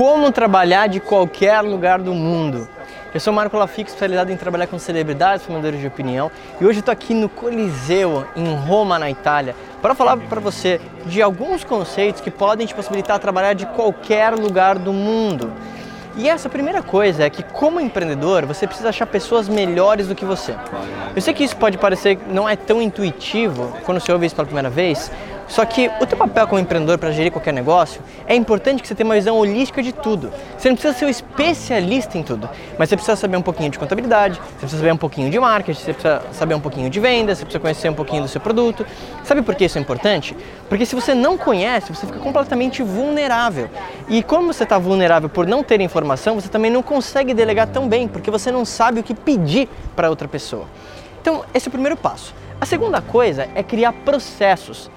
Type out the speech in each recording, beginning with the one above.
como trabalhar de qualquer lugar do mundo. Eu sou Marco Lafico, especializado em trabalhar com celebridades, formadores de opinião, e hoje estou aqui no Coliseu, em Roma, na Itália, para falar para você de alguns conceitos que podem te possibilitar trabalhar de qualquer lugar do mundo. E essa primeira coisa é que, como empreendedor, você precisa achar pessoas melhores do que você. Eu sei que isso pode parecer não é tão intuitivo quando você ouve isso pela primeira vez, só que o teu papel como empreendedor para gerir qualquer negócio é importante que você tenha uma visão holística de tudo. Você não precisa ser um especialista em tudo, mas você precisa saber um pouquinho de contabilidade, você precisa saber um pouquinho de marketing, você precisa saber um pouquinho de venda, você precisa conhecer um pouquinho do seu produto. Sabe por que isso é importante? Porque se você não conhece, você fica completamente vulnerável. E como você está vulnerável por não ter informação, você também não consegue delegar tão bem, porque você não sabe o que pedir para outra pessoa. Então, esse é o primeiro passo. A segunda coisa é criar processos.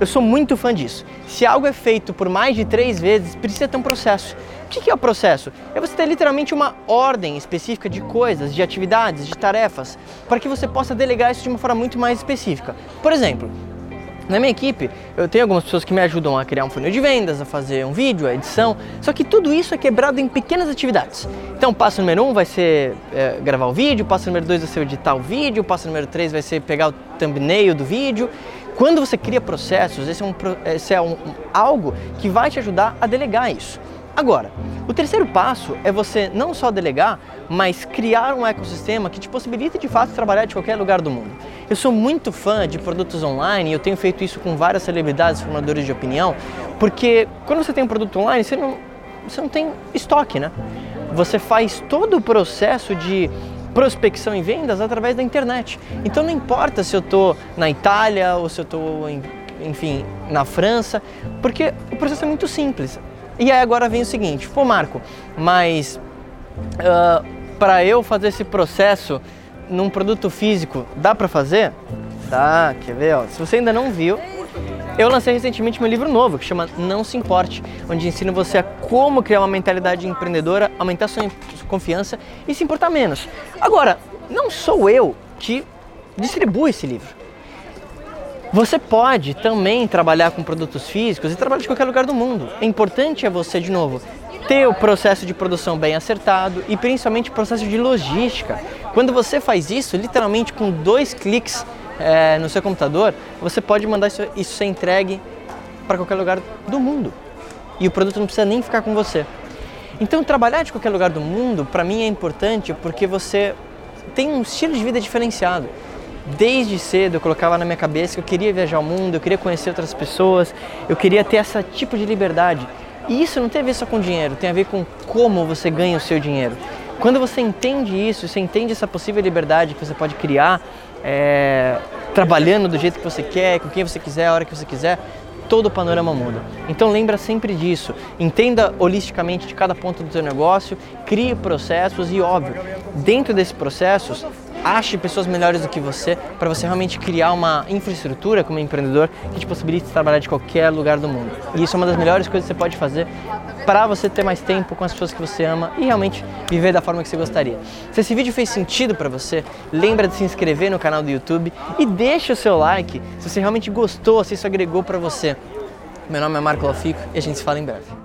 Eu sou muito fã disso. Se algo é feito por mais de três vezes, precisa ter um processo. O que é o processo? É você ter literalmente uma ordem específica de coisas, de atividades, de tarefas, para que você possa delegar isso de uma forma muito mais específica. Por exemplo, na minha equipe, eu tenho algumas pessoas que me ajudam a criar um funil de vendas, a fazer um vídeo, a edição, só que tudo isso é quebrado em pequenas atividades. Então, passo número um vai ser é, gravar o vídeo, passo número dois vai ser editar o vídeo, passo número três vai ser pegar o thumbnail do vídeo, quando você cria processos, esse é, um, esse é um, algo que vai te ajudar a delegar isso. Agora, o terceiro passo é você não só delegar, mas criar um ecossistema que te possibilite de fato trabalhar de qualquer lugar do mundo. Eu sou muito fã de produtos online eu tenho feito isso com várias celebridades formadores de opinião, porque quando você tem um produto online, você não, você não tem estoque, né? Você faz todo o processo de prospecção e vendas através da internet. Então não importa se eu estou na Itália ou se eu estou, enfim, na França, porque o processo é muito simples. E aí agora vem o seguinte, pô Marco, mas uh, para eu fazer esse processo num produto físico, dá para fazer? Tá, quer ver? Ó, se você ainda não viu, eu lancei recentemente meu livro novo que chama Não Se Importe, onde ensino você a como criar uma mentalidade empreendedora, aumentar sua confiança e se importar menos. Agora, não sou eu que distribuo esse livro. Você pode também trabalhar com produtos físicos e trabalhar de qualquer lugar do mundo. O importante é você, de novo, ter o processo de produção bem acertado e principalmente o processo de logística. Quando você faz isso, literalmente com dois cliques é, no seu computador, você pode mandar isso, isso ser entregue para qualquer lugar do mundo. E o produto não precisa nem ficar com você. Então, trabalhar de qualquer lugar do mundo, para mim, é importante porque você tem um estilo de vida diferenciado. Desde cedo eu colocava na minha cabeça que eu queria viajar ao mundo, eu queria conhecer outras pessoas, eu queria ter esse tipo de liberdade. E isso não tem a ver só com dinheiro, tem a ver com como você ganha o seu dinheiro. Quando você entende isso, você entende essa possível liberdade que você pode criar, é, trabalhando do jeito que você quer, com quem você quiser, a hora que você quiser, todo o panorama muda. Então lembra sempre disso. Entenda holisticamente de cada ponto do seu negócio, crie processos e óbvio, dentro desses processos, ache pessoas melhores do que você para você realmente criar uma infraestrutura como empreendedor que te possibilite trabalhar de qualquer lugar do mundo. E isso é uma das melhores coisas que você pode fazer para você ter mais tempo com as pessoas que você ama e realmente viver da forma que você gostaria. Se esse vídeo fez sentido para você, lembra de se inscrever no canal do YouTube e deixa o seu like se você realmente gostou, se isso agregou para você. Meu nome é Marco Lafico e a gente se fala em breve.